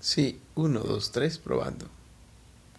Sí, uno, dos, tres, probando.